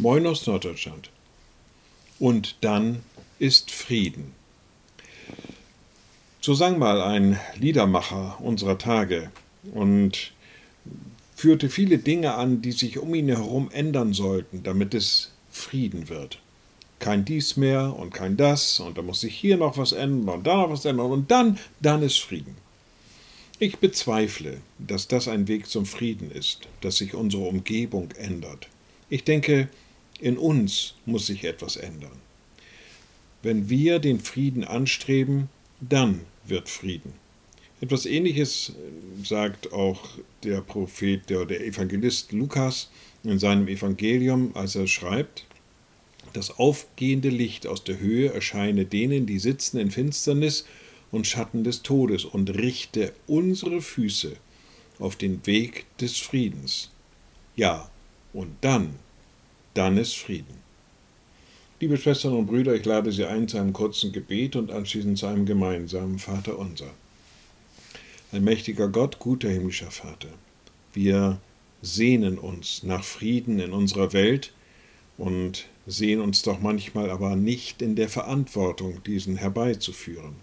Moin aus Norddeutschland. Und dann ist Frieden. So sang mal ein Liedermacher unserer Tage und führte viele Dinge an, die sich um ihn herum ändern sollten, damit es Frieden wird. Kein dies mehr und kein das und da muss sich hier noch was ändern und da noch was ändern und dann, dann ist Frieden. Ich bezweifle, dass das ein Weg zum Frieden ist, dass sich unsere Umgebung ändert. Ich denke, in uns muss sich etwas ändern. Wenn wir den Frieden anstreben, dann wird Frieden. Etwas Ähnliches äh, sagt auch der Prophet, der, der Evangelist Lukas in seinem Evangelium, als er schreibt, das aufgehende Licht aus der Höhe erscheine denen, die sitzen in Finsternis und Schatten des Todes und richte unsere Füße auf den Weg des Friedens. Ja, und dann dann ist Frieden. Liebe Schwestern und Brüder, ich lade Sie ein zu einem kurzen Gebet und anschließend zu einem gemeinsamen Vater unser. Allmächtiger Gott, guter himmlischer Vater, wir sehnen uns nach Frieden in unserer Welt und sehen uns doch manchmal aber nicht in der Verantwortung, diesen herbeizuführen.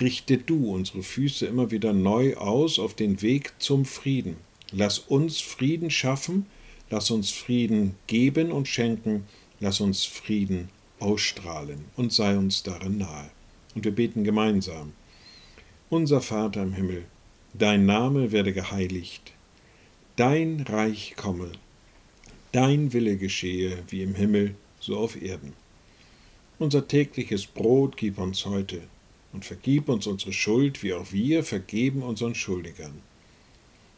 Richte du unsere Füße immer wieder neu aus auf den Weg zum Frieden. Lass uns Frieden schaffen, Lass uns Frieden geben und schenken. Lass uns Frieden ausstrahlen und sei uns darin nahe. Und wir beten gemeinsam. Unser Vater im Himmel, dein Name werde geheiligt, dein Reich komme, dein Wille geschehe wie im Himmel, so auf Erden. Unser tägliches Brot gib uns heute und vergib uns unsere Schuld, wie auch wir vergeben unseren Schuldigern